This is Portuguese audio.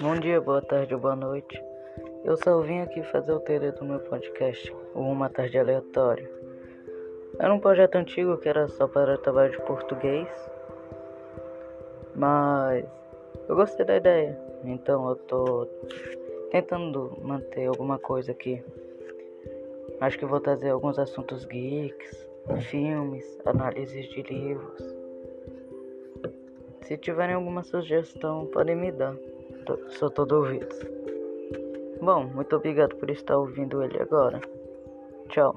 Bom dia, boa tarde boa noite. Eu só vim aqui fazer o trailer do meu podcast, Uma Tarde Aleatória. Era um projeto antigo que era só para trabalho de português, mas eu gostei da ideia, então eu tô tentando manter alguma coisa aqui. Acho que vou trazer alguns assuntos geeks, filmes, análises de livros. Se tiverem alguma sugestão, podem me dar. Sou todo ouvido. Bom, muito obrigado por estar ouvindo ele agora. Tchau.